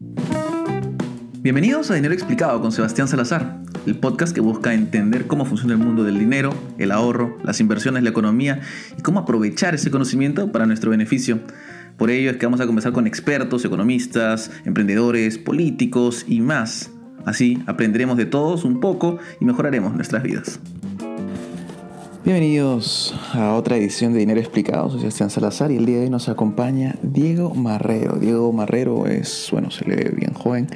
Bienvenidos a Dinero Explicado con Sebastián Salazar, el podcast que busca entender cómo funciona el mundo del dinero, el ahorro, las inversiones, la economía y cómo aprovechar ese conocimiento para nuestro beneficio. Por ello es que vamos a conversar con expertos, economistas, emprendedores, políticos y más. Así aprenderemos de todos un poco y mejoraremos nuestras vidas. Bienvenidos a otra edición de Dinero Explicado. Soy Sebastián Salazar y el día de hoy nos acompaña Diego Marrero. Diego Marrero es, bueno, se le ve bien joven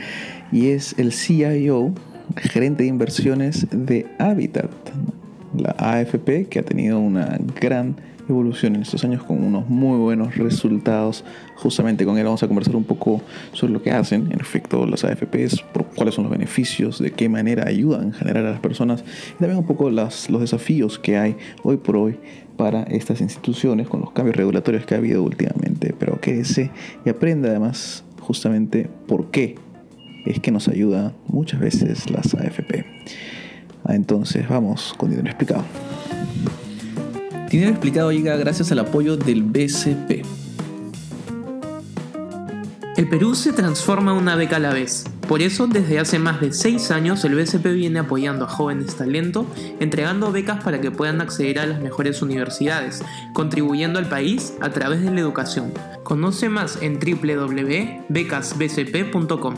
y es el CIO, gerente de inversiones de Habitat, la AFP, que ha tenido una gran evolución en estos años con unos muy buenos resultados. Justamente con él vamos a conversar un poco sobre lo que hacen, en efecto, las AFPs, cuáles son los beneficios, de qué manera ayudan a generar a las personas y también un poco las, los desafíos que hay hoy por hoy para estas instituciones con los cambios regulatorios que ha habido últimamente. Pero quédese y aprenda además justamente por qué es que nos ayuda muchas veces las AFP. Entonces vamos con dinero explicado. Dinero explicado llega gracias al apoyo del BCP. El Perú se transforma una beca a la vez. Por eso, desde hace más de 6 años, el BCP viene apoyando a jóvenes talento, entregando becas para que puedan acceder a las mejores universidades, contribuyendo al país a través de la educación. Conoce más en www.becasbcp.com.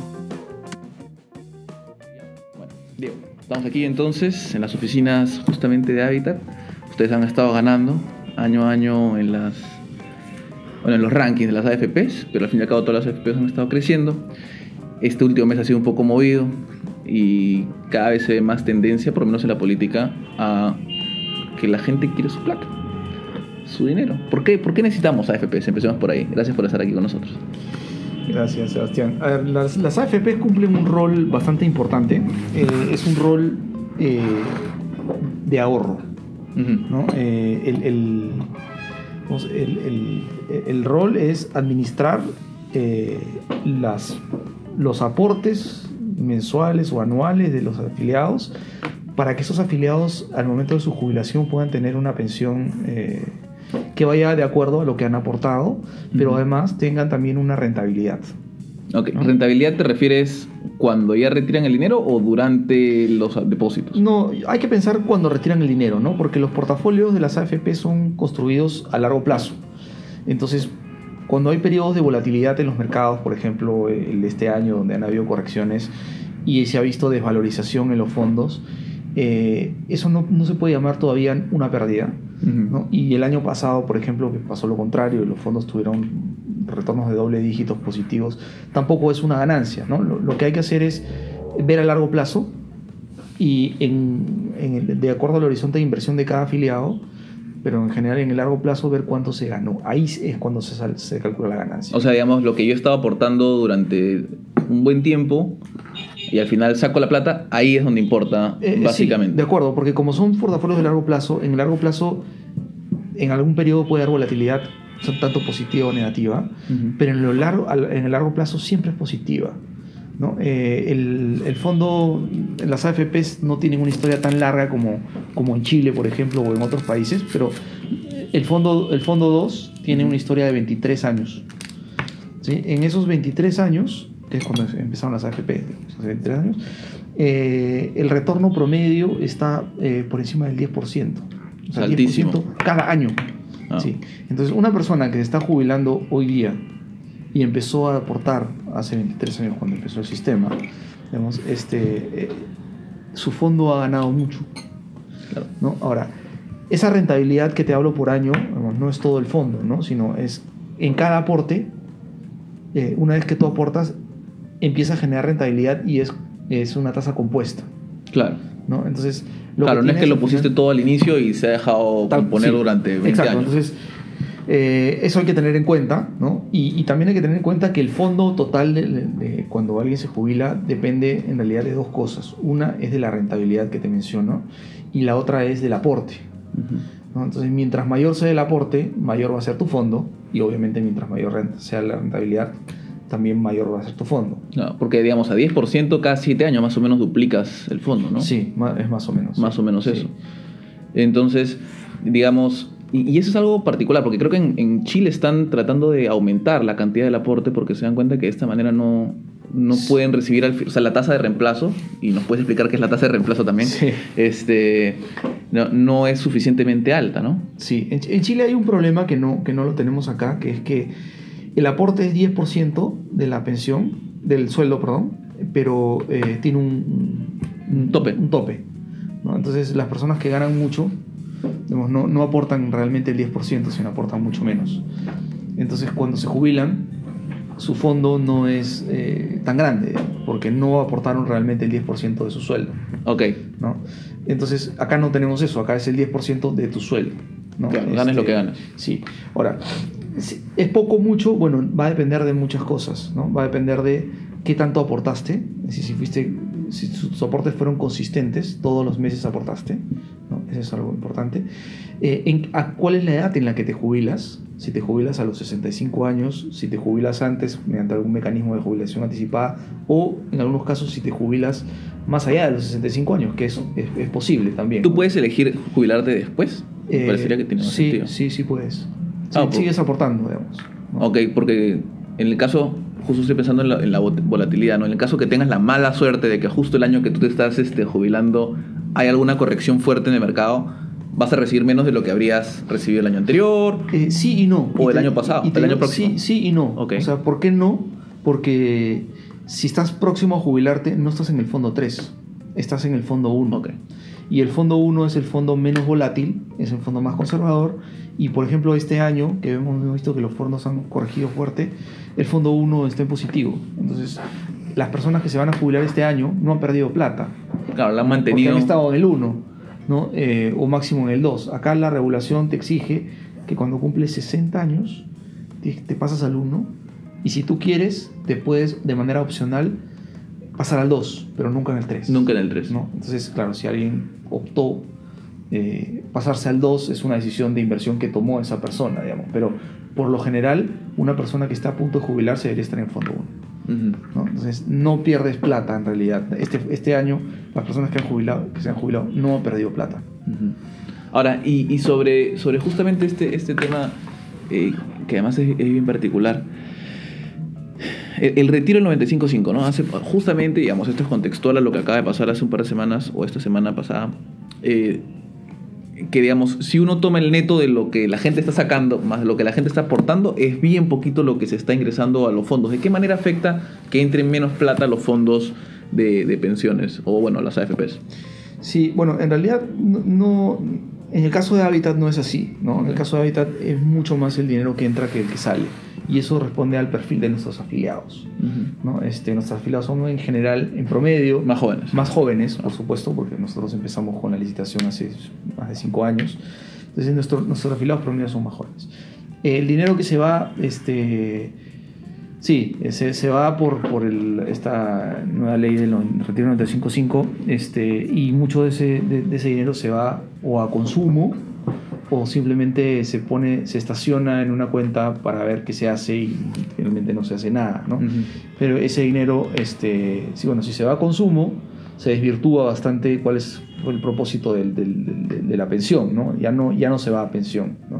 Diego, estamos aquí entonces en las oficinas justamente de Habitat. Ustedes han estado ganando año a año en las bueno, en los rankings de las AFPs, pero al fin y al cabo todas las AFPs han estado creciendo. Este último mes ha sido un poco movido y cada vez se ve más tendencia, por lo menos en la política, a que la gente quiere su plata, su dinero. ¿Por qué, ¿Por qué necesitamos AFPs? Empecemos por ahí. Gracias por estar aquí con nosotros. Gracias, Sebastián. Las, las AFP cumplen un rol bastante importante. Eh, es un rol eh, de ahorro. ¿No? Eh, el, el, el, el, rol es administrar las, los aportes mensuales o anuales de los afiliados para que esos afiliados al momento de su jubilación puedan tener una pensión que vaya de acuerdo a lo que han aportado, pero además tengan también una rentabilidad. Ok, ¿rentabilidad te refieres cuando ya retiran el dinero o durante los depósitos? No, hay que pensar cuando retiran el dinero, ¿no? Porque los portafolios de las AFP son construidos a largo plazo. Entonces, cuando hay periodos de volatilidad en los mercados, por ejemplo, el de este año donde han habido correcciones y se ha visto desvalorización en los fondos, eh, eso no, no, se puede llamar todavía una pérdida. ¿no? Y el año pasado, por ejemplo, que pasó lo contrario, los fondos tuvieron retornos de doble dígitos positivos, tampoco es una ganancia. ¿no? Lo, lo que hay que hacer es ver a largo plazo y en, en el, de acuerdo al horizonte de inversión de cada afiliado, pero en general en el largo plazo ver cuánto se ganó. Ahí es cuando se, sal, se calcula la ganancia. O sea, digamos, lo que yo estaba aportando durante un buen tiempo y al final saco la plata, ahí es donde importa, eh, básicamente. Sí, de acuerdo, porque como son portafolios de largo plazo, en el largo plazo, en algún periodo puede haber volatilidad, son tanto positiva o negativa, uh -huh. pero en, lo largo, en el largo plazo siempre es positiva. ¿no? Eh, el, el, fondo, las AFPs no tienen una historia tan larga como, como en Chile, por ejemplo, o en otros países, pero el fondo, el fondo 2 tiene una historia de 23 años. ¿sí? En esos 23 años, que es cuando empezaron las AFP, hace 23 años, eh, el retorno promedio está eh, por encima del 10%. O sea, Altísimo. 10% cada año. Ah. ¿sí? Entonces, una persona que se está jubilando hoy día y empezó a aportar hace 23 años cuando empezó el sistema, digamos, este, eh, su fondo ha ganado mucho. Claro. ¿no? Ahora, esa rentabilidad que te hablo por año digamos, no es todo el fondo, ¿no? sino es en cada aporte, eh, una vez que tú aportas, empieza a generar rentabilidad y es, es una tasa compuesta. Claro. ¿no? Entonces, lo claro, no es que lo pusiste final, todo al inicio y se ha dejado tal, componer sí, durante 20 exacto, años. Entonces, eh, eso hay que tener en cuenta, ¿no? Y, y, también hay que tener en cuenta que el fondo total de, de, de, cuando alguien se jubila depende en realidad de dos cosas. Una es de la rentabilidad que te menciono y la otra es del aporte. Uh -huh. ¿no? Entonces, mientras mayor sea el aporte, mayor va a ser tu fondo y obviamente mientras mayor sea la rentabilidad, también mayor va a ser tu fondo. No, porque digamos a 10% cada 7 años más o menos duplicas el fondo, ¿no? Sí, es más o menos. Más sí. o menos eso. Entonces, digamos, y, y, eso es algo particular, porque creo que en, en, Chile están tratando de aumentar la cantidad del aporte porque se dan cuenta que de esta manera no, no pueden recibir, al, o sea, la tasa de reemplazo, y nos puedes explicar qué es la tasa de reemplazo también, Sí. este, no, no es suficientemente alta, ¿no? Sí, en, en Chile hay un problema que no, que no lo tenemos acá, que es que el aporte es 10% de la pensión, del sueldo, perdón, pero eh, tiene un, Un tope. Un tope ¿no? Entonces las personas que ganan mucho digamos, no, no aportan realmente el 10%, sino aportan mucho menos. Entonces cuando se jubilan, su fondo no es eh, tan grande, porque no aportaron realmente el 10% de su sueldo. Ok, ¿no? Entonces, acá no tenemos eso, acá es el 10% de tu sueldo. ¿no? Claro, ganes lo que ganes. Sí. Ahora, es poco mucho, bueno, va a depender de muchas cosas, ¿no? Va a depender de qué tanto aportaste, es decir, si fuiste, si tus aportes fueron consistentes, todos los meses aportaste, ¿no? Eso es algo importante. Eh, en- a- ¿Cuál es la edad en la que te jubilas? Si te jubilas a los 65 años, si te jubilas antes mediante algún mecanismo de jubilación anticipada o en algunos casos si te jubilas más allá de los 65 años, que eso es, es posible también. ¿tú ¿no? puedes elegir jubilarte después? Eh, parecería que tiene más sí, sentido. Sí, sí puedes. Sí, Ah, pues. sigues aportando, digamos. ¿no? Ok, porque en el caso, justo estoy pensando en la, en la vol- volatilidad, ¿no? En el caso que tengas la mala suerte de que justo el año que tú te estás este, jubilando hay alguna corrección fuerte en el mercado, vas a recibir menos de lo que habrías recibido el año anterior. Eh, sí y no. O Y el año pasado, y te el año próximo. Sí, sí y no. O sea, ¿por qué no? Porque si estás próximo a jubilarte, no estás en el fondo 3, estás en el fondo 1. Ok. Y el fondo 1 es el fondo menos volátil, es el fondo más conservador. Y por ejemplo, este año, que hemos visto que los fondos han corregido fuerte, el fondo 1 está en positivo. Entonces, las personas que se van a jubilar este año no han perdido plata. Claro, la han Porque mantenido. han estado en el 1, ¿no? Eh, o máximo en el 2. Acá la regulación te exige que cuando cumples 60 años te, te pasas al 1 y si tú quieres te puedes de manera opcional pasar al 2, pero nunca en el 3. Nunca en el 3. ¿no? Entonces, claro, si alguien optó eh, pasarse al 2 es una decisión de inversión que tomó esa persona, digamos. Pero por lo general, una persona que está a punto de jubilarse debería estar en fondo 1. ¿no? Entonces no pierdes plata en realidad. Este, este año las personas que, han jubilado, que se han jubilado no han perdido plata. Ahora, y, y sobre, sobre justamente este, este tema, eh, que además es, es bien particular, el, el retiro del 95.5, ¿no? Hace, justamente, digamos, esto es contextual a lo que acaba de pasar hace un par de semanas, o esta semana pasada, eh, que digamos, si uno toma el neto de lo que la gente está sacando, más de lo que la gente está aportando, es bien poquito lo que se está ingresando a los fondos. ¿De qué manera afecta que entre menos plata a los fondos de, pensiones, o bueno, las AFPs? Sí, bueno, en realidad no- en el caso de Habitat no es así, ¿no? En el caso de Habitat es mucho más el dinero que entra que el que sale. Y eso responde al perfil de nuestros afiliados, ¿no? Este, nuestros afiliados son en general, en promedio, Más jóvenes. más jóvenes, por supuesto, porque nosotros empezamos con la licitación hace más de cinco años. Entonces nuestro- nuestros afiliados promedio son más jóvenes. El dinero que se va, este, sí, se, se va por, por el- esta nueva ley del retiro 95.5 este, y mucho de ese, de, de ese dinero se va o a consumo o simplemente se pone, se estaciona en una cuenta para ver qué se hace y finalmente no se hace nada, ¿no? Pero ese dinero, este, sí, bueno, si se va a consumo, se desvirtúa bastante cuál es el propósito del- del- del- de la pensión, ¿no? Ya, ¿no? ya no se va a pensión, ¿no?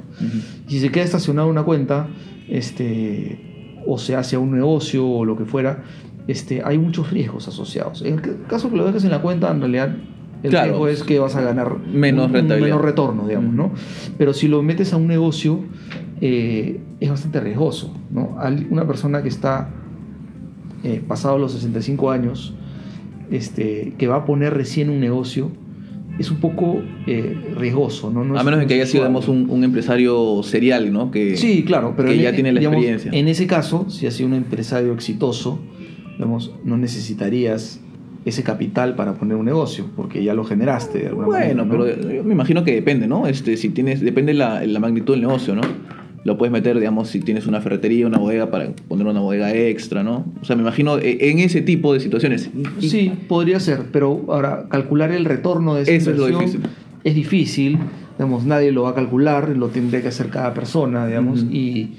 Si se queda estacionado en una cuenta, este, o se hace a un negocio o lo que fuera, este, hay muchos riesgos asociados. En el caso que lo dejes en la cuenta, en realidad el Claro. riesgo es que vas a ganar Menos un- un rentabilidad. menor retorno, digamos, ¿no? Pero si lo metes a un negocio, eh, es bastante riesgoso, ¿no? Una persona que está eh, pasado los 65 años, este, que va a poner recién un negocio, es un poco eh, riesgoso, ¿no? No A menos de que haya sido digamos, un, un empresario serial, ¿no? Que, Sí, claro, pero que en- ya tiene la digamos, experiencia. En ese caso, si has sido un empresario exitoso, digamos, no necesitarías ese capital para poner un negocio, porque ya lo generaste de alguna Bueno, manera. ¿no? pero yo me imagino que depende, ¿no? Este, si tienes, depende la, la magnitud del negocio, ¿no? Lo puedes meter, digamos, si tienes una ferretería, una bodega, para poner una bodega extra, ¿no? O sea, me imagino eh, en ese tipo de situaciones. Sí, podría ser, pero ahora calcular el retorno de esa Eso es lo difícil. es difícil, digamos, nadie lo va a calcular, lo tendría que hacer cada persona, digamos, y,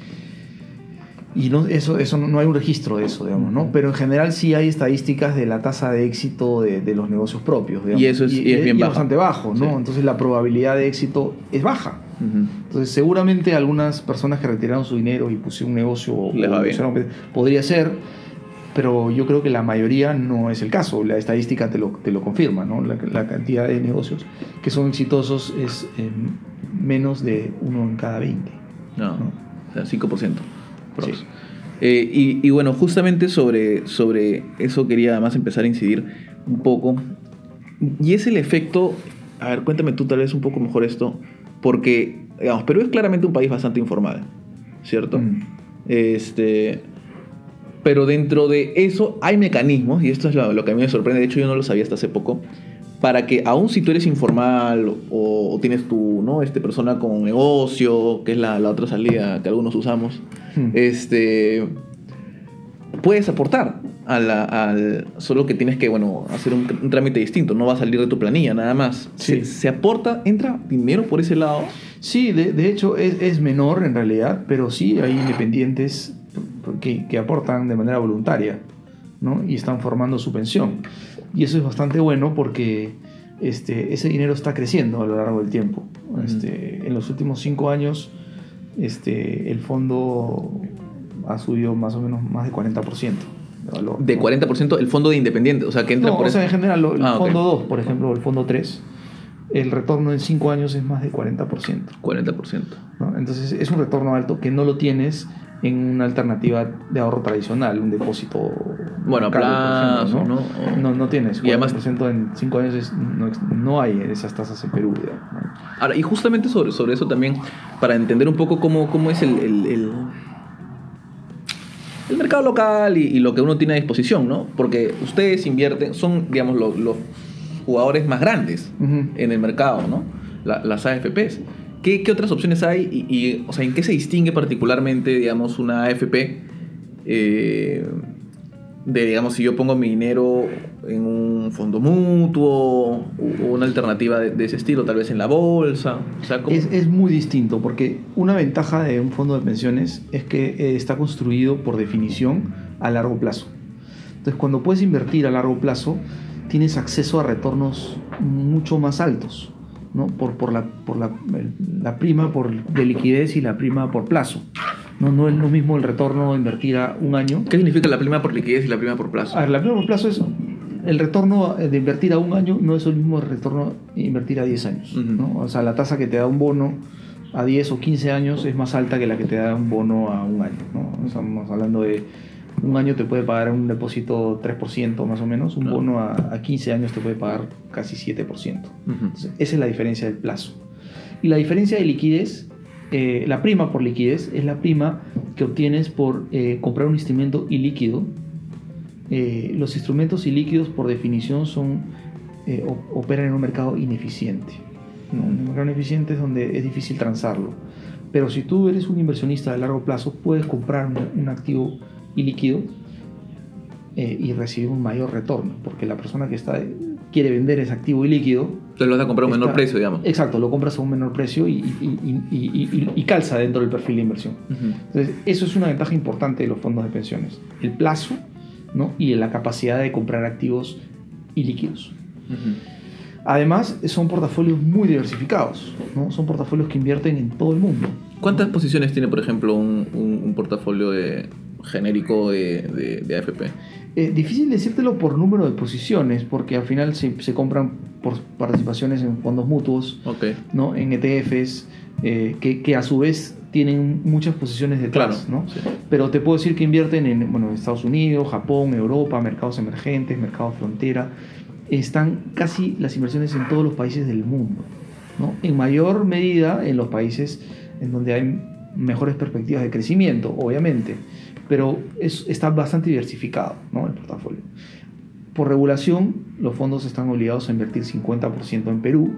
y no, eso, eso no, no hay un registro de eso, digamos, ¿no? Pero en general sí hay estadísticas de la tasa de éxito de, de los negocios propios, digamos. Y eso es- y es bien baja. bastante bajo, ¿no? Sí. Entonces la probabilidad de éxito es baja. Entonces, seguramente algunas personas que retiraron su dinero y pusieron un negocio Les va o bien. pusieron- podría ser, pero yo creo que la mayoría no es el caso. La estadística te lo, te lo confirma, ¿no? La, la cantidad de negocios que son exitosos es eh, menos de uno en cada 20. No, ¿no? o sea, 5%. Sí. Eh, y, y bueno, justamente sobre, sobre eso quería además empezar a incidir un poco. Y es el efecto, a ver, cuéntame tú tal vez un poco mejor esto, porque, digamos, Perú es claramente un país bastante informal, ¿cierto? Mm. Este, pero dentro de eso hay mecanismos, y esto es lo, lo que a mí me sorprende, de hecho yo no lo sabía hasta hace poco, para que aun si tú eres informal o, o tienes tu ¿no? este, persona con negocio, que es la, la otra salida que algunos usamos, Mm. este, puedes aportar a la- al, solo que tienes que bueno, hacer un, un trámite distinto, no va a salir de tu planilla nada más. Sí. Se, se aporta, entra dinero por ese lado. Sí, de, de hecho es, es menor en realidad, pero sí hay independientes que, que aportan de manera voluntaria ¿no? y están formando su pensión. Y eso es bastante bueno porque este, ese dinero está creciendo a lo largo del tiempo. Este, en los últimos cinco años este, el fondo ha subido más o menos más de 40% de valor. De ¿no? 40% el fondo de independiente, o sea que entra No, por o sea, en general, el Ah, fondo 2, por ejemplo, el fondo 3, el retorno en 5 años es más de 40%. 40%. ¿no? Entonces es un retorno alto que no lo tienes en una alternativa de ahorro tradicional, un depósito Bueno, a plazo, ejemplo, ¿no? ¿no? No, tienes. Y además- 40% en 5 años es- no, no hay esas tasas en Perú. digamos, ¿no? Ahora, y justamente sobre, sobre eso también, para entender un poco cómo, cómo es el, el, el- el mercado local y, y lo que uno tiene a disposición, ¿no? Porque ustedes invierten, son, digamos, lo- los jugadores más grandes en el mercado, ¿no? La- las AFPs. ¿Qué, qué otras opciones hay? Y, y, o sea, ¿en qué se distingue particularmente, digamos, una AFP eh, de, digamos, si yo pongo mi dinero en un fondo mutuo o una alternativa de, de ese estilo, tal vez en la bolsa? O sea, ¿cómo- Es, es muy distinto porque una ventaja de un fondo de pensiones es que eh, está construido por definición a largo plazo. Entonces, cuando puedes invertir a largo plazo, tienes acceso a retornos mucho más altos, ¿no? Por, por, la, por la, la prima por, de liquidez y la prima por plazo. No, no es lo mismo el retorno invertir a un año. ¿Qué significa la prima por liquidez y la prima por plazo? A ver, la prima por plazo es el retorno de invertir a un año no es el mismo retorno de invertir a 10 años. ¿no? O sea, la tasa que te da un bono a 10 o 15 años es más alta que la que te da un bono a un año. ¿no? Estamos hablando de un año te puede pagar un depósito 3% más o menos, un Claro. bono a, a 15 años te puede pagar casi 7%. Ujú. Entonces, esa es la diferencia del plazo. Y la diferencia de liquidez, eh, la prima por liquidez, es la prima que obtienes por eh, comprar un instrumento ilíquido. Eh, los instrumentos ilíquidos, por definición, son, eh, operan en un mercado ineficiente. Un mercado ineficiente es donde es difícil transarlo. Pero si tú eres un inversionista de largo plazo, puedes comprar un, un activo ilíquido y recibir un mayor retorno, porque la persona que está quiere vender ese activo ilíquido Entonces lo vas a comprar a un menor Está- precio, digamos. Exacto, lo compras a un menor precio y, y- y- y- y- y calza dentro del perfil de inversión. Ujú. Entonces, eso es una ventaja importante de los fondos de pensiones. El plazo ¿no? y la capacidad de comprar activos ilíquidos. Ujú. Además, son portafolios muy diversificados. ¿no? Son portafolios que invierten en todo el mundo. ¿Cuántas posiciones tiene, por ejemplo, un, un- un portafolio de- genérico de, de- de AFP? Eh, difícil decírtelo por número de posiciones, porque al final se, se compran por participaciones en fondos mutuos, Ok. ¿no? en ETFs, eh, que, que a su vez tienen muchas posiciones detrás. Claro. ¿no? sí. Pero te puedo decir que invierten en bueno, Estados Unidos, Japón, Europa, mercados emergentes, mercados frontera. Están casi las inversiones en todos los países del mundo. ¿no? En mayor medida en los países en donde hay mejores perspectivas de crecimiento, obviamente. Pero es, está bastante diversificado ¿no? el portafolio. Por regulación, los fondos están obligados a invertir 50% en Perú.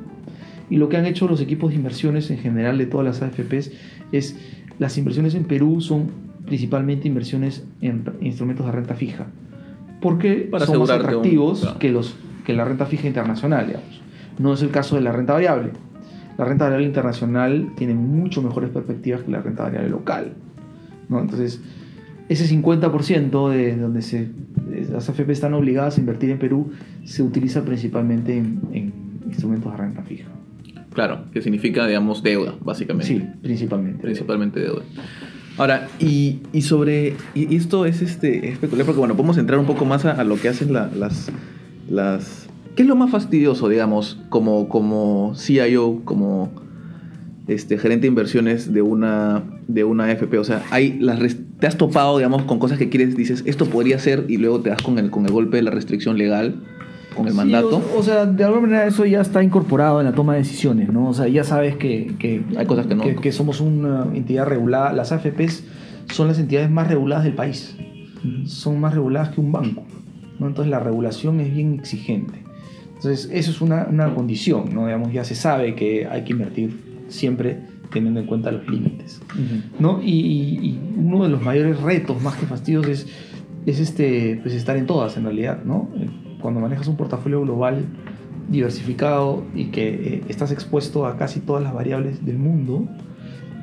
Y lo que han hecho los equipos de inversiones en general de todas las AFPs es las inversiones en Perú son principalmente inversiones en instrumentos de renta fija. Porque Para son más asegurarte un- atractivos claro. que, los, que la renta fija internacional, digamos. No es el caso de la renta variable. La renta variable internacional tiene mucho mejores perspectivas que la renta variable local. ¿no? Entonces, ese 50% de donde se, las AFP están obligadas a invertir en Perú se utiliza principalmente en, en instrumentos de renta fija. Claro, que significa, digamos, deuda, básicamente. Sí, principalmente. Principalmente deuda. Ahora, y, y sobre. Y esto es este especular, porque bueno, podemos entrar un poco más a, a lo que hacen la- las. las ¿Qué es lo más fastidioso, digamos, como, como CIO, como este, gerente de inversiones de una, de una AFP? O sea, hay las te has topado, digamos, con cosas que quieres, dices, esto podría ser, y luego te das con el, con el golpe de la restricción legal, con el Sí, mandato. O, o sea, de alguna manera eso ya está incorporado en la toma de decisiones, ¿no? O sea, ya sabes que, que- Hay cosas que no. que, somos una entidad regulada. Las AFPs son las entidades más reguladas del país. Son más reguladas que un banco. ¿no? Entonces la regulación es bien exigente. Entonces eso es una, una condición, ¿no? Digamos, ya se sabe que hay que invertir siempre teniendo en cuenta los límites. ¿no? Y, uno de los mayores retos, más que fastidios, es, es este, pues estar en todas, en realidad, ¿no? Eh, Cuando manejas un portafolio global diversificado y que eh, estás expuesto a casi todas las variables del mundo,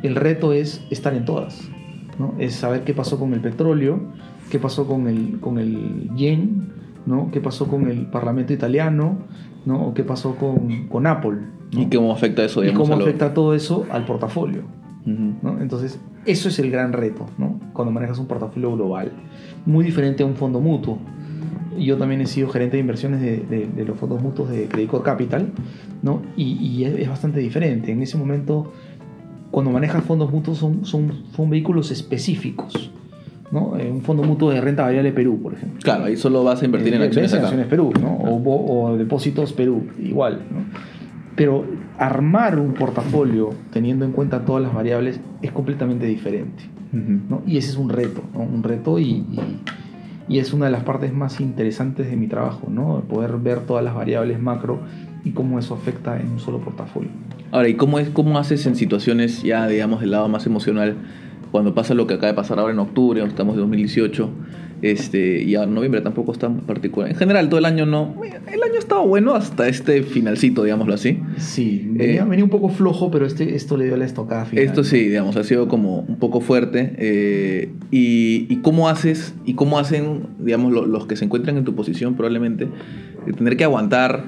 el reto es estar en todas, ¿no? Es saber qué pasó con el petróleo, qué pasó con el, con el yen, ¿no? qué pasó con el parlamento italiano, ¿no? o qué pasó con, con Apple. ¿no? ¿Y cómo afecta eso, y cómo lo- afecta todo eso al portafolio. ¿no? Entonces, eso es el gran reto, ¿no? Cuando manejas un portafolio global. Muy diferente a un fondo mutuo. Yo también he sido gerente de inversiones de, de- de los fondos mutuos de Credit Core Capital, ¿no? Y, y es, es bastante diferente. En ese momento, cuando manejas fondos mutuos, son, son, son vehículos específicos, ¿no? Eh, un fondo mutuo de renta variable Perú, por ejemplo. Claro, ahí solo vas a invertir en Eh, acciones en acciones Perú, ¿no? O, bo- o depósitos Perú, igual, ¿no? Pero armar un portafolio teniendo en cuenta todas las variables es completamente diferente. ¿no? Y ese es un reto, ¿no? Un reto y, y- y es una de las partes más interesantes de mi trabajo, ¿no? Poder ver todas las variables macro y cómo eso afecta en un solo portafolio. Ahora, ¿y cómo, es, cómo haces en situaciones ya, digamos, del lado más emocional, cuando pasa lo que acaba de pasar ahora en octubre, estamos en 2018, este, y ahora noviembre tampoco está particular. En general, todo el año no. El año ha estado bueno hasta este finalcito, digámoslo así. Sí, venía, Eh, venía un poco flojo, pero este, esto le dio la estocada final. Esto sí, digamos, ha sido como un poco fuerte. eh, y, y cómo haces, y cómo hacen, digamos, lo- los que se encuentran en tu posición probablemente, de tener que aguantar.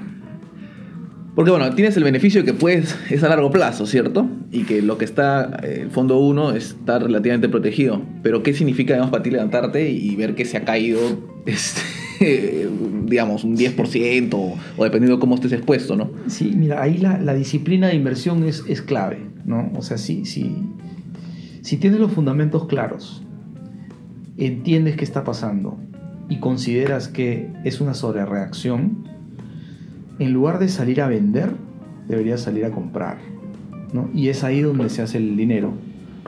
Porque bueno, tienes el beneficio de que puedes, es a largo plazo, ¿cierto? Y que lo que está, eh, el fondo 1 está relativamente protegido. Pero ¿qué significa, digamos, para ti levantarte y ver que se ha caído, este, digamos, un 10% o, o dependiendo de cómo estés expuesto, ¿no? Sí, mira, ahí la, la disciplina de inversión es, es clave, ¿no? O sea, si, si, si tienes los fundamentos claros, entiendes qué está pasando y consideras que es una sobrereacción, en lugar de salir a vender, deberías salir a comprar, ¿no? Y es ahí donde se hace el dinero,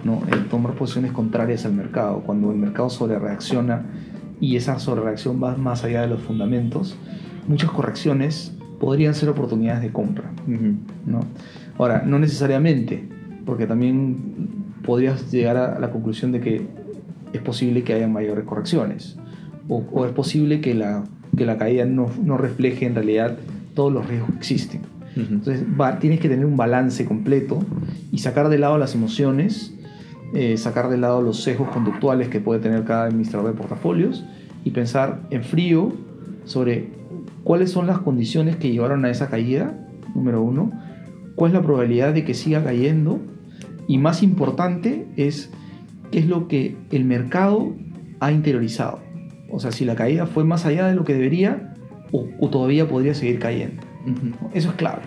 ¿no? El tomar posiciones contrarias al mercado. Cuando el mercado sobrereacciona y esa sobrereacción va más allá de los fundamentos, muchas correcciones podrían ser oportunidades de compra. ¿no? Ahora, no necesariamente, porque también podrías llegar a la conclusión de que es posible que haya mayores correcciones, o, o es posible que la, que la caída no, no refleje en realidad todos los riesgos que existen. Ujú. Entonces va- tienes que tener un balance completo y sacar de lado las emociones, eh, sacar de lado los sesgos conductuales que puede tener cada administrador de portafolios y pensar en frío sobre cuáles son las condiciones que llevaron a esa caída, número uno, cuál es la probabilidad de que siga cayendo y más importante es qué es lo que el mercado ha interiorizado. O sea, si la caída fue más allá de lo que debería o, o todavía podría seguir cayendo. ¿no? Eso es clave.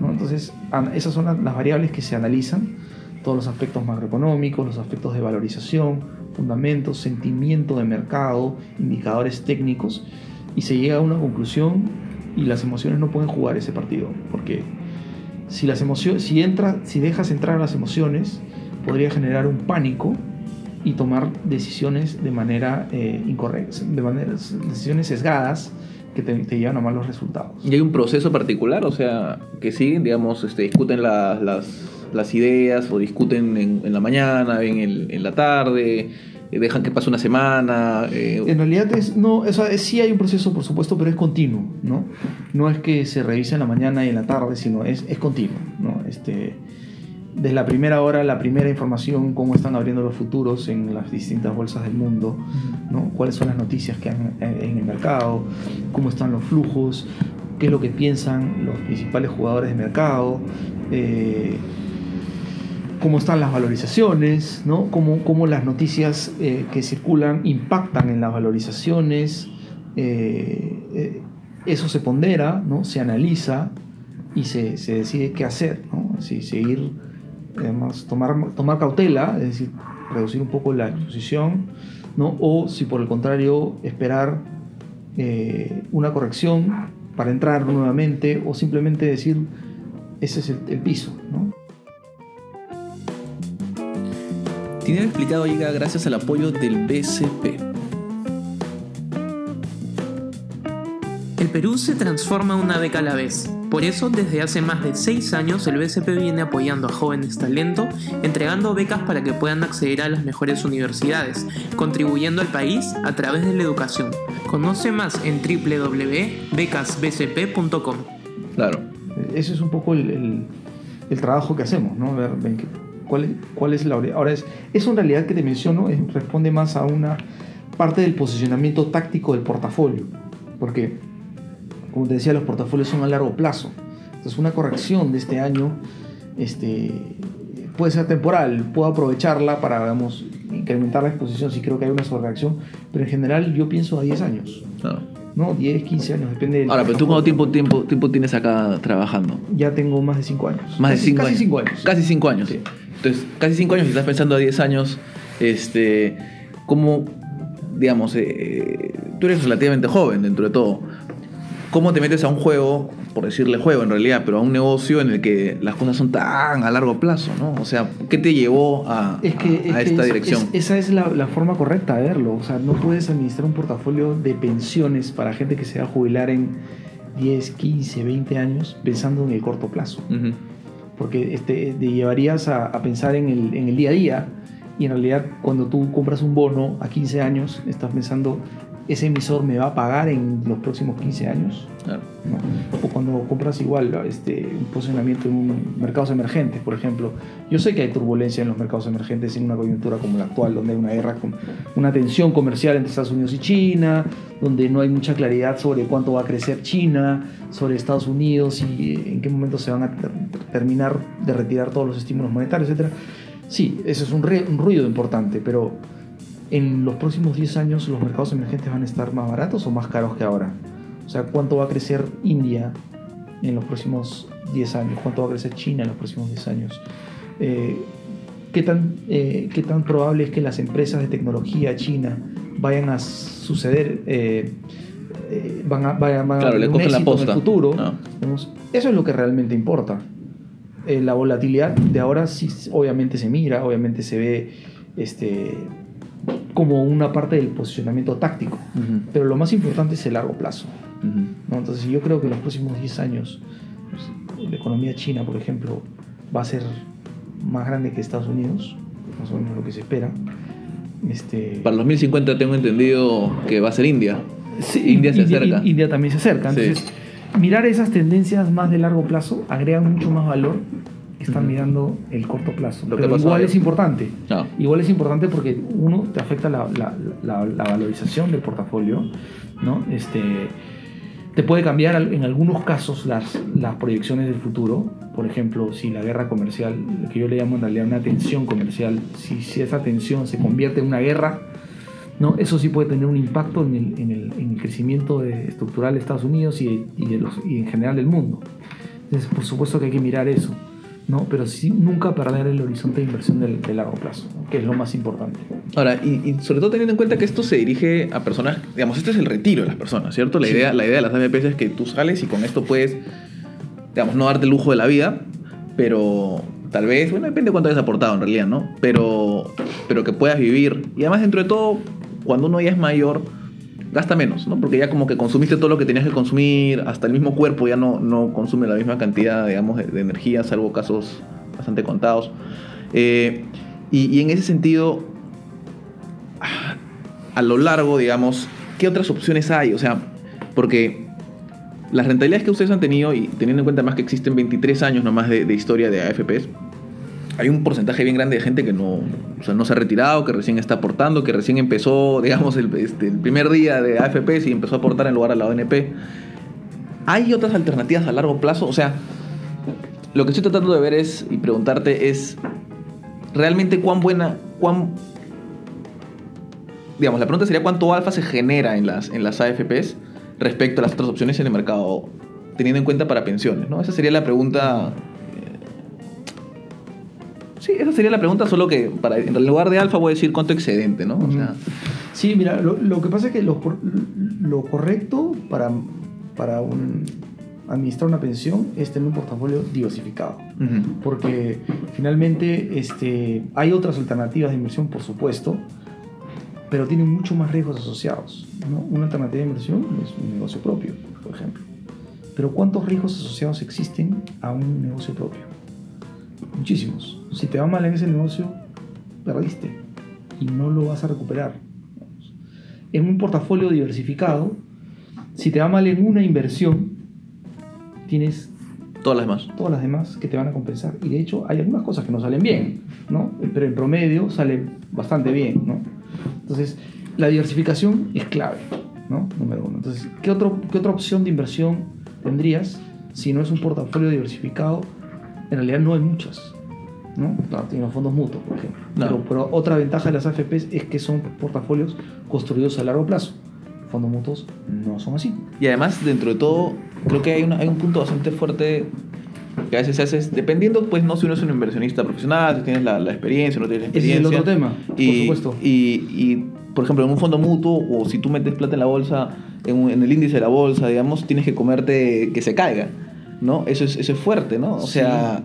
¿no? Entonces, esas son las, las variables que se analizan, todos los aspectos macroeconómicos, los aspectos de valorización, fundamentos, sentimiento de mercado, indicadores técnicos, y se llega a una conclusión y las emociones no pueden jugar ese partido, porque si las emociones, si entra, si dejas entrar las emociones, podría generar un pánico y tomar decisiones de manera eh, incorrecta, de manera, decisiones sesgadas que te, te llevan a malos resultados. ¿Y hay un proceso particular? O sea, que siguen, digamos, este, discuten la- las, las ideas o discuten en, en la mañana, en, el- en la tarde, eh, dejan que pase una semana. eh, En realidad es, no, o sea, es- sí hay un proceso, por supuesto, pero es continuo, ¿no? No es que se revise en la mañana y en la tarde, sino es, es continuo, ¿no? Este, desde la primera hora, la primera información, cómo están abriendo los futuros en las distintas bolsas del mundo, ¿no? Cuáles son las noticias que hay en en el mercado, cómo están los flujos, qué es lo que piensan los principales jugadores de mercado. eh, cómo están las valorizaciones, ¿no? cómo, cómo las noticias eh, que circulan impactan en las valorizaciones. Eh, eh, eso se pondera, ¿no? se analiza y se, se decide qué hacer. ¿no? Si seguir, además, tomar, tomar cautela, es decir, reducir un poco la exposición, ¿no? o si por el contrario esperar una corrección para entrar nuevamente o simplemente decir ese es el, el piso. ¿no? Dinero Explicado llega gracias al apoyo del BCP. El Perú se transforma una beca a la vez. Por eso, desde hace más de 6 años, el BCP viene apoyando a jóvenes talento, entregando becas para que puedan acceder a las mejores universidades, contribuyendo al país a través de la educación. Conoce más en www.becasbcp.com. Claro. Ese es un poco el, el, trabajo que hacemos, ¿no? Ver, ven que ¿Cuál, es la Ahora, es, eso en realidad que te menciono responde más a una parte del posicionamiento táctico del portafolio. Porque, como te decía, los portafolios son a largo plazo. Entonces, una corrección de este año este, puede ser temporal, puedo aprovecharla para, digamos, incrementar la exposición si creo que hay una sobrereacción, pero en general yo pienso a 10 años. ¿no? 10, 15 años, depende del Ahora, pero tú cuánto tiempo, tiempo, tiempo tienes acá trabajando? Ya tengo más de 5 años. Más de 5 años. Casi 5 años. Casi 5 años. Sí. Entonces, casi 5 años y estás pensando a 10 años, este, ¿cómo, digamos, eh, tú eres relativamente joven dentro de todo? ¿Cómo te metes a un juego, por decirle juego en realidad, pero a un negocio en el que las cosas son tan a largo plazo, ¿no? O sea, ¿qué te llevó a, esta dirección? esa es la, la, forma correcta de verlo. O sea, no puedes administrar un portafolio de pensiones para gente que se va a jubilar en 10, 15, 20 años pensando en el corto plazo porque este, te llevarías a, pensar en el, en el, día a día y en realidad cuando tú compras un bono a 15 años estás pensando ese emisor me va a pagar en los próximos 15 años. O cuando compras igual este, un posicionamiento en un mercados emergentes, por ejemplo. Yo sé que hay turbulencia en los mercados emergentes en una coyuntura como la actual, donde hay una guerra, con una tensión comercial entre Estados Unidos y China, donde no hay mucha claridad sobre cuánto va a crecer China, sobre Estados Unidos y en qué momento se van a terminar de retirar todos los estímulos monetarios, etc. Sí, eso es un, un ruido importante, pero en los próximos 10 años los mercados emergentes van a estar más baratos o más caros que ahora. O sea, ¿cuánto va a crecer India en los próximos 10 años? ¿Cuánto va a crecer China en los próximos 10 años? Eh, ¿qué, tan, eh, ¿Qué tan probable es que las empresas de tecnología china vayan a suceder? Eh, van a, vayan, van claro, le un la posta. en el futuro. Eso es lo que realmente importa. la volatilidad de ahora sí, obviamente se mira, obviamente se ve este, como una parte del posicionamiento táctico. Pero lo más importante es el largo plazo. Entonces yo creo que en los próximos 10 años pues, la economía china, por ejemplo, va a ser más grande que Estados Unidos, más o menos lo que se espera. Este... Para los 2050 tengo entendido que va a ser India. India se acerca. India también se acerca. Entonces, mirar esas tendencias más de largo plazo agrega mucho más valor están mirando el corto plazo. Lo Pero igual es importante. Igual es importante porque uno te afecta la, la, la, valorización del portafolio, ¿no? Este, te puede cambiar en algunos casos las, las proyecciones del futuro. Por ejemplo, si la guerra comercial, lo que yo le llamo en realidad una tensión comercial, si, si esa tensión se convierte en una guerra, ¿no? Eso sí puede tener un impacto en el, en el, en el crecimiento estructural de Estados Unidos y, y, de los, y en general del mundo. Entonces, por supuesto que hay que mirar eso. ¿No? pero sí nunca perder el horizonte de inversión de, largo plazo, que es lo más importante. Ahora, y, sobre todo teniendo en cuenta que esto se dirige a personas, digamos, este es el retiro de las personas, ¿cierto? La, idea, la idea de las AFPs es que tú sales y con esto puedes, digamos, no darte el lujo de la vida, pero tal vez, bueno, depende de cuánto hayas aportado en realidad, ¿no? Pero, pero que puedas vivir. Y además, dentro de todo, cuando uno ya es mayor, gasta menos, ¿no? Porque ya como que consumiste todo lo que tenías que consumir, hasta el mismo cuerpo ya no, no consume la misma cantidad, digamos, de, energía, salvo casos bastante contados. Eh, y, en ese sentido, a lo largo, digamos, ¿qué otras opciones hay? O sea, porque las rentabilidades que ustedes han tenido, y teniendo en cuenta más que existen 23 años nomás de, de historia de AFPs, hay un porcentaje bien grande de gente que no, no se ha retirado, que recién está aportando, que recién empezó, digamos, el, este, el primer día de AFP y empezó a aportar en lugar a la ONP. ¿Hay otras alternativas a largo plazo? O sea, lo que estoy tratando de ver es, y preguntarte es, realmente cuán buena, cuán... Digamos, la pregunta sería cuánto alfa se genera en las, en las AFPs respecto a las otras opciones en el mercado, teniendo en cuenta para pensiones, ¿no? Esa sería la pregunta... Sí, esa sería la pregunta, solo que para, en lugar de alfa voy a decir cuánto excedente, ¿no? O sea, Sí, mira, lo, lo que pasa es que lo, cor- lo correcto para, para un- administrar una pensión es tener un portafolio diversificado. Porque finalmente este, hay otras alternativas de inversión, por supuesto, pero tienen mucho más riesgos asociados. ¿no? Una alternativa de inversión es un negocio propio, por ejemplo. Pero ¿cuántos riesgos asociados existen a un negocio propio? Muchísimos. Si te va mal en ese negocio, perdiste y no lo vas a recuperar. En un portafolio diversificado, si te va mal en una inversión, tienes todas las demás. todas las demás que te van a compensar. Y de hecho hay algunas cosas que no salen bien, ¿no? Pero en promedio salen bastante bien, ¿no? Entonces, la diversificación es clave, ¿no? Número uno. Entonces, ¿qué, otro, ¿qué otra opción de inversión tendrías si no es un portafolio diversificado? En realidad no hay muchas, ¿no? Los fondos mutuos, por ejemplo. No. Pero, pero otra ventaja de las AFPs es que son portafolios construidos a largo plazo. Fondos mutuos no son así. Y además, dentro de todo, creo que hay, una- hay un punto bastante fuerte que a veces se hace, es- dependiendo, pues, no si uno es un inversionista profesional, si tienes la, la experiencia, no tienes la Ese es experiencia. el otro tema, y, por supuesto. Y, y, por ejemplo, en un fondo mutuo, o si tú metes plata en la bolsa, en, un- en el índice de la bolsa, digamos, tienes que comerte que se caiga, ¿no? Eso es, eso es fuerte, ¿no? O Sí. sea,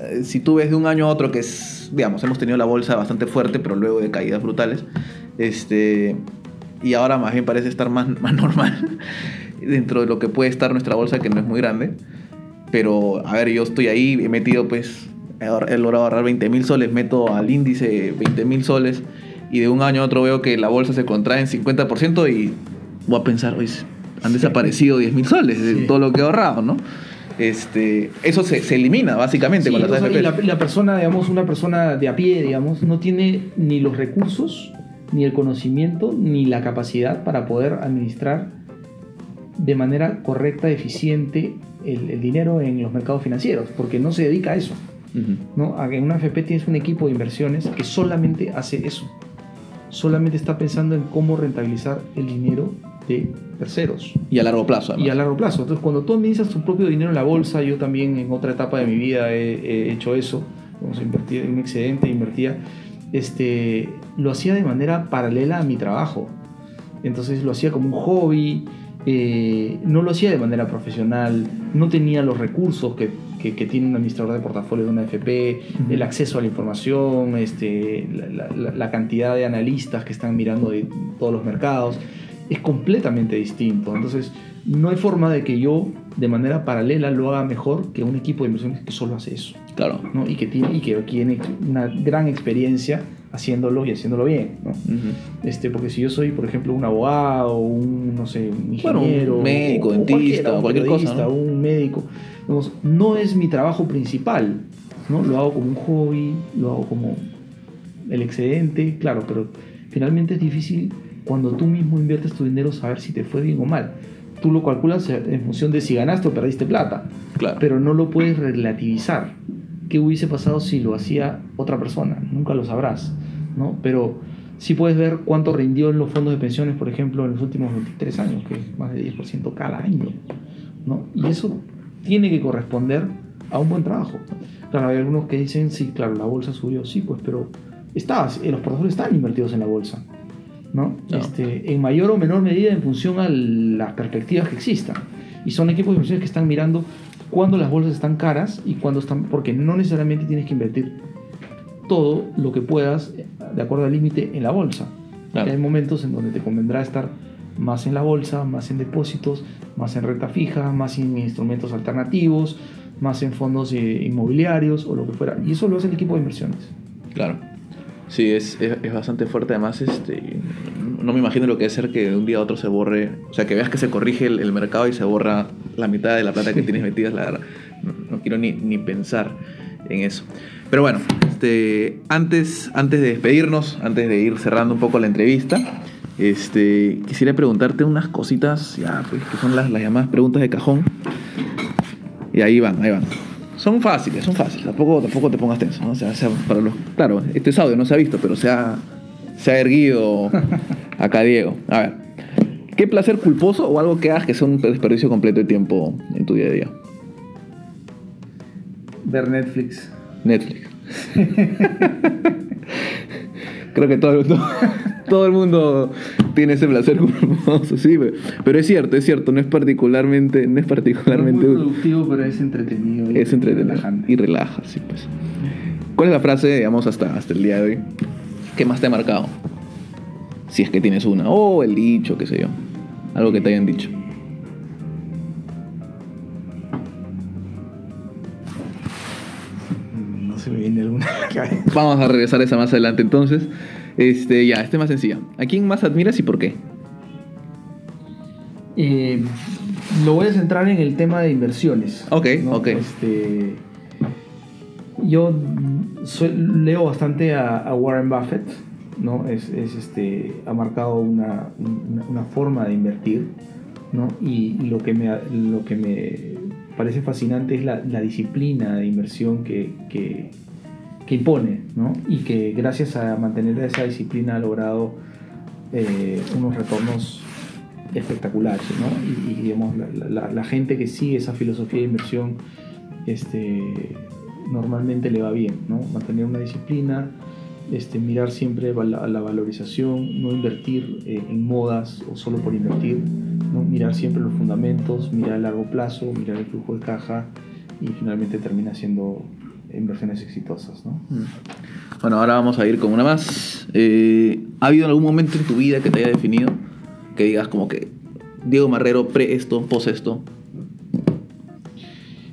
eh, si tú ves de un año a otro que es, digamos, hemos tenido la bolsa bastante fuerte, pero luego de caídas brutales, este, y ahora más bien parece estar más, más normal dentro de lo que puede estar nuestra bolsa, que no es muy grande. Pero, a ver, yo estoy ahí, he metido, pues, he, logrado ahorrar 20 mil soles, meto al índice 20 mil soles, y de un año a otro veo que la bolsa se contrae en 50% y voy a pensar, oye, han desaparecido 10 mil soles de Sí. todo lo que he ahorrado, ¿no? Este, eso se, se elimina básicamente Sí, con las y la, la persona, digamos, una persona de a pie, digamos, no tiene ni los recursos, ni el conocimiento, ni la capacidad para poder administrar de manera correcta, eficiente el, el dinero en los mercados financieros, porque no se dedica a eso. Ujú. ¿no? A- En una AFP tienes un equipo de inversiones que solamente hace eso. Solamente está pensando en cómo rentabilizar el dinero de terceros Y a largo plazo, y además. a largo plazo. Entonces, cuando tú administras tu propio dinero en la bolsa, yo también en otra etapa de mi vida he, he hecho eso, vamos a invertir en un excedente, invertía, este, lo hacía de manera paralela a mi trabajo. Entonces lo hacía como un hobby, eh, no lo hacía de manera profesional, no tenía los recursos que, que- que tiene un administrador de portafolio de una FP, Ujú. el acceso a la información, este, la, la- la cantidad de analistas que están mirando de todos los mercados, es completamente distinto. Entonces, no hay forma de que yo de manera paralela lo haga mejor que un equipo de inversiones que solo hace eso. Claro. ¿no? Y, que tiene, y que tiene una gran experiencia haciéndolo y haciéndolo bien. Este, porque si yo soy, por ejemplo, un abogado, un, no sé, un Bueno, un ingeniero, médico, o- o dentista, cualquier cosa, ¿no? un médico, digamos, no es mi trabajo principal, ¿no? Lo hago como un hobby, lo hago como el excedente, claro, pero finalmente es difícil cuando tú mismo inviertes tu dinero saber si te fue bien o mal. Tú lo calculas en función de si ganaste o perdiste plata Claro. pero no lo puedes relativizar. ¿Qué hubiese pasado si lo hacía otra persona? Nunca lo sabrás, ¿no? Pero sí puedes ver cuánto rindió en los fondos de pensiones, por ejemplo, en los últimos 23 años, que es más de 10% cada año, ¿no? Y eso tiene que corresponder a un buen trabajo. Claro, hay algunos que dicen, sí, claro, la bolsa subió, sí, pues, pero eh, los portafolios están invertidos en la bolsa, ¿no? Este, en mayor o menor medida en función a las perspectivas que existan. Y son equipos de inversiones que están mirando cuándo las bolsas están caras y cuándo están, porque no necesariamente tienes que invertir todo lo que puedas eh, de acuerdo al límite en la bolsa. Claro. Hay momentos en donde te convendrá estar más en la bolsa, más en depósitos, más en renta fija, más en instrumentos alternativos, más en fondos eh, inmobiliarios o lo que fuera. Y eso lo hace el equipo de inversiones. Claro. Sí, es, es, es bastante fuerte. Además, este, no me imagino lo que es ser que de un día a otro se borre. O sea, que veas que se corrige el, el mercado y se borra la mitad de la plata que tienes metida. La no, no quiero ni, ni pensar en eso. Pero bueno, este, antes, antes de despedirnos, antes de ir cerrando un poco la entrevista, este, quisiera preguntarte unas cositas, ya, pues, que son las, las llamadas preguntas de cajón. Y ahí van, ahí van. Son fáciles, son fáciles. Tampoco, tampoco te pongas tenso. ¿no? O sea, sea para los, claro, este es audio, no se ha visto, pero se ha, se ha erguido acá Diego. A ver, ¿qué placer culposo o algo que hagas que sea un desperdicio completo de tiempo en tu día a día? Ver Netflix. Netflix. Creo que todo, todo, todo el mundo tiene ese placer culposo, sí, pero- pero es cierto, es cierto, no es particularmente, no es particularmente es muy productivo, pero es entretenido. y es entretenido relajante. y relaja, sí, pues. ¿Cuál es la frase, digamos, hasta, hasta el día de hoy que más te ha marcado? Si es que tienes una, o el dicho, qué sé yo, algo que te hayan dicho. No se me viene alguna. Vamos a regresar a esa más adelante entonces. Este, ya, este es más sencilla. ¿A quién más admiras y por qué? Eh, lo voy a centrar en el tema de inversiones. Ok, ok. Este, yo soy- leo bastante a, a Warren Buffett, ¿no? Es, es, este, ha marcado una, una- una forma de invertir, ¿no? Y, y lo, que me, lo que me parece fascinante es la, la disciplina de inversión que, que, que impone, ¿no? Y que gracias a mantener esa disciplina ha logrado eh, unos retornos espectaculares, ¿no? Y, digamos, la, la- la gente que sigue esa filosofía de inversión este, normalmente le va bien, ¿no? Mantener una disciplina, este, mirar siempre val- la valorización, no invertir eh, en modas o solo por invertir, ¿no? mirar siempre los fundamentos, mirar a largo plazo, mirar el flujo de caja y finalmente termina siendo inversiones exitosas. ¿no? Bueno, ahora vamos a ir con una más. Eh, ¿Ha habido algún momento en tu vida que te haya definido? Que digas como que Diego Marrero, pre esto, pos esto.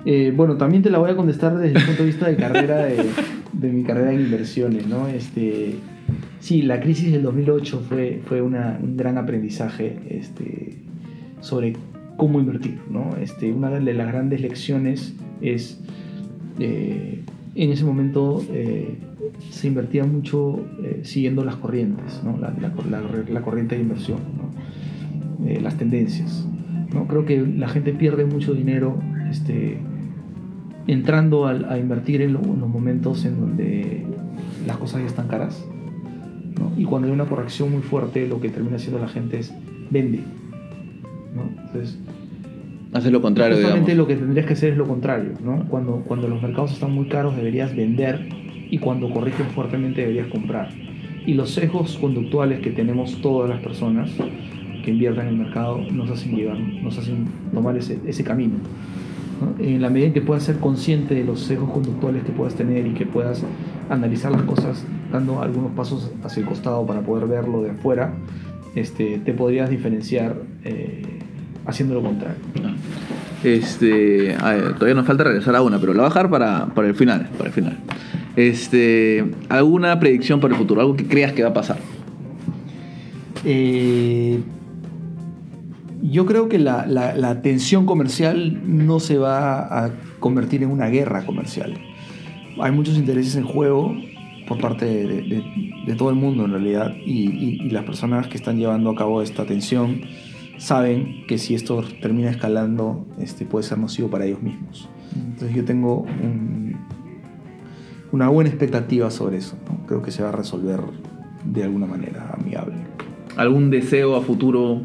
Eh, bueno, también te la voy a contestar desde el punto de vista de carrera de, de mi carrera en inversiones, ¿no? Este, sí, la crisis del 2008 fue, fue una- un gran aprendizaje este, sobre cómo invertir, ¿no? Este, una de las grandes lecciones es, eh, en ese momento eh, se invertía mucho eh, siguiendo las corrientes. La, la- corriente de inversión. Eh, las tendencias. ¿no? Creo que la gente pierde mucho dinero este, entrando a, invertir en los momentos en donde las cosas ya están caras. ¿no? Y cuando hay una corrección muy fuerte, lo que termina haciendo la gente es vende. ¿no? Entonces, Haces lo contrario, justamente digamos. lo que tendrías que hacer es lo contrario. ¿no? Cuando, cuando los mercados están muy caros, deberías vender y cuando corrigen fuertemente, deberías comprar. Y los sesgos conductuales que tenemos todas las personas que inviertan en el mercado nos hacen llevar, nos hacen tomar ese, ese camino. ¿no? En la medida en que puedas ser consciente de los sesgos conductuales que puedas tener y que puedas analizar las cosas dando algunos pasos hacia el costado para poder verlo de afuera, este, te podrías diferenciar eh, haciendo lo contrario. Este, a ver, todavía nos falta regresar a una, pero la voy a dejar para, para el final, para el final. Este, ¿alguna predicción para el futuro? Algo que creas que va a pasar. Eh, yo creo que la, la- la tensión comercial no se va a convertir en una guerra comercial. Hay muchos intereses en juego por parte de, de- de todo el mundo en realidad y, y- y las personas que están llevando a cabo esta tensión saben que si esto termina escalando este, puede ser nocivo para ellos mismos. Entonces yo tengo un- una buena expectativa sobre eso. ¿no? Creo que se va a resolver de alguna manera amigable. ¿Algún deseo a futuro?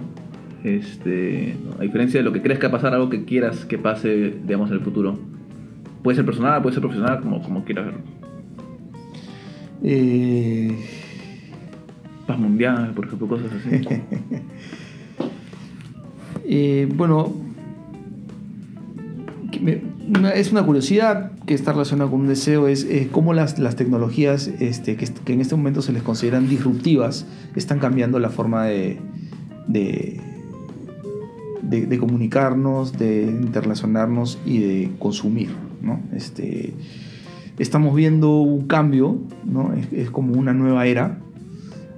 Este, a diferencia de lo que crees que va a pasar, algo que quieras que pase, digamos, en el futuro. Puede ser personal, puede ser profesional, como, como quieras verlo. Eh, Paz mundial, por ejemplo, cosas así. eh, bueno, es una curiosidad que está relacionada con un deseo, es cómo las, las tecnologías este, que, en este momento se les consideran disruptivas están cambiando la forma de, de, comunicarnos, de interrelacionarnos y de consumir. ¿no? Este, estamos viendo un cambio, ¿no? es como una nueva era.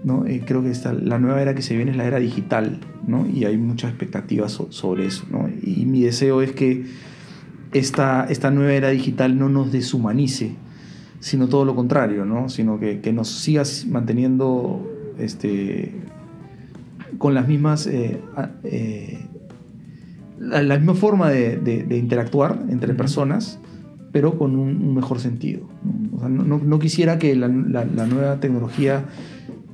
¿No? Eh, creo que esta, la nueva era que se viene es la era digital, ¿no? Y hay muchas expectativas so- sobre eso, ¿no? Y mi deseo es que esta, esta nueva era digital no nos deshumanice, sino todo lo contrario, ¿no? Sino que, que nos sigas manteniendo este, con las mismas... eh, eh, la, la misma forma de, de- de interactuar entre personas, pero con un, mejor sentido. ¿no? O sea, no, no, quisiera que la, la, la, nueva tecnología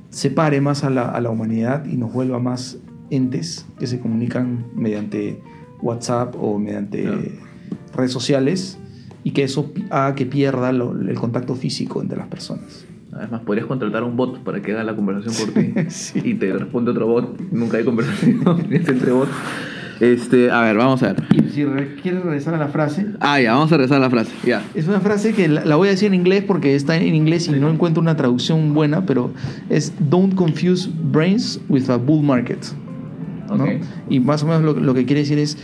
separe más a la, a la humanidad y nos vuelva más entes que se comunican mediante WhatsApp o mediante claro. redes sociales y que eso haga que pierda lo, el contacto físico entre las personas. Además, podrías contratar a un bot para que haga la conversación por ti sí. y te responde otro bot. Nunca hay conversación entre bots. Este, a ver, vamos a ver. Y si quieres regresar a la frase. Ah, ya, vamos a regresar a la frase. Ya. Es una frase que la, la, voy a decir en inglés porque está en inglés y no encuentro una traducción buena, pero es Don't confuse brains with a bull market. ¿no? Okay. Y más o menos lo, lo, que quiere decir es.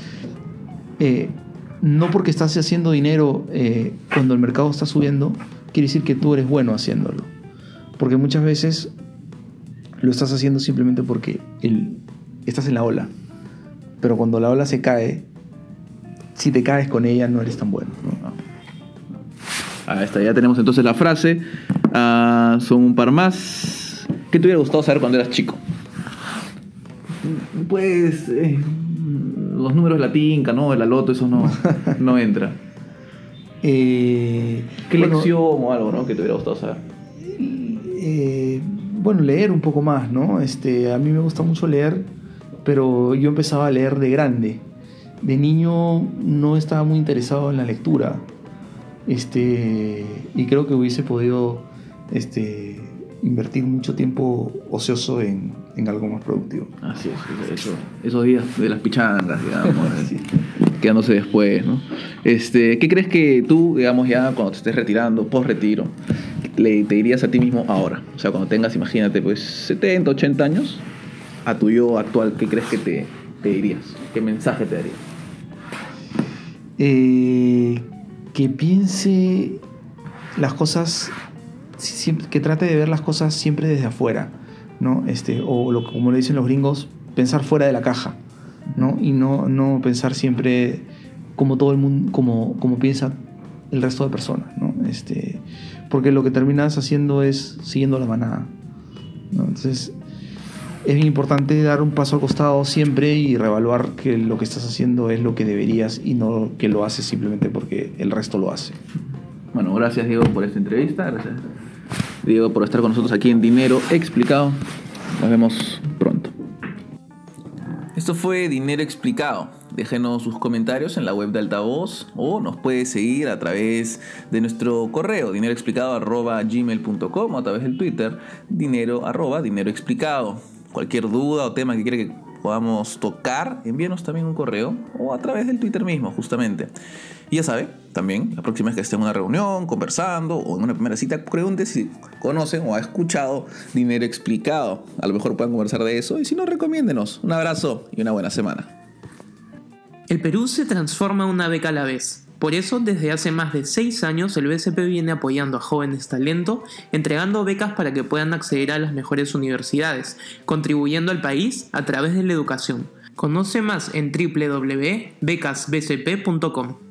Eh, no porque estás haciendo dinero eh, cuando el mercado está subiendo, quiere decir que tú eres bueno haciéndolo. Porque muchas veces lo estás haciendo simplemente porque el, estás en la ola. Pero cuando la ola se cae, si te caes con ella no eres tan bueno. ¿no? Ahí está, ya tenemos entonces la frase. Uh, son un par más. ¿Qué te hubiera gustado saber cuando eras chico? Pues eh, los números de la tinca, ¿no? La loto, eso no, no entra. Eh, ¿Qué bueno, lección o algo, ¿no? Que te hubiera gustado saber. Eh, bueno, leer un poco más, ¿no? Este, a mí me gusta mucho leer, pero yo empezaba a leer de grande. De niño no estaba muy interesado en la lectura. Este, y creo que hubiese podido este, invertir mucho tiempo ocioso en, en algo más productivo. Así es, eso, esos días de las pichangas, digamos, sí. quedándose después, ¿no? Este, ¿Qué crees que tú, digamos, ya cuando te estés retirando, post retiro, le, te dirías a ti mismo ahora? O sea, cuando tengas, imagínate, pues 70, 80 años, a tu yo actual, ¿qué crees que te, dirías? ¿Qué mensaje te darías? Eh, que piense las cosas, que trate de ver las cosas siempre desde afuera ¿no? Este, o lo, como le dicen los gringos, pensar fuera de la caja, ¿no? Y no, no pensar siempre como todo el mundo, como, como piensa el resto de personas, ¿no? Este, porque lo que terminas haciendo es siguiendo la manada, ¿no? Entonces, es bien importante dar un paso al costado siempre y reevaluar que lo que estás haciendo es lo que deberías y no que lo haces simplemente porque el resto lo hace. Bueno, gracias Diego por esta entrevista, gracias Diego por estar con nosotros aquí en Dinero Explicado. Nos vemos pronto. Esto fue Dinero Explicado. Déjenos sus comentarios en la web de Altavoz o nos puede seguir a través de nuestro correo dineroexplicado.gmail.com o a través del Twitter dinero arroba dinero explicado. Cualquier duda o tema que quiera que podamos tocar, envíenos también un correo o a través del Twitter mismo, justamente. Y ya sabe, también, la próxima vez que esté en una reunión, conversando o en una primera cita, pregunte si conocen o ha escuchado Dinero Explicado. A lo mejor puedan conversar de eso y si no, recomiéndenos. Un abrazo y una buena semana. El Perú se transforma una beca a la vez. Por eso, desde hace más de 6 años, el BCP viene apoyando a jóvenes talento, entregando becas para que puedan acceder a las mejores universidades, contribuyendo al país a través de la educación. Conoce más en www.becasbcp.com.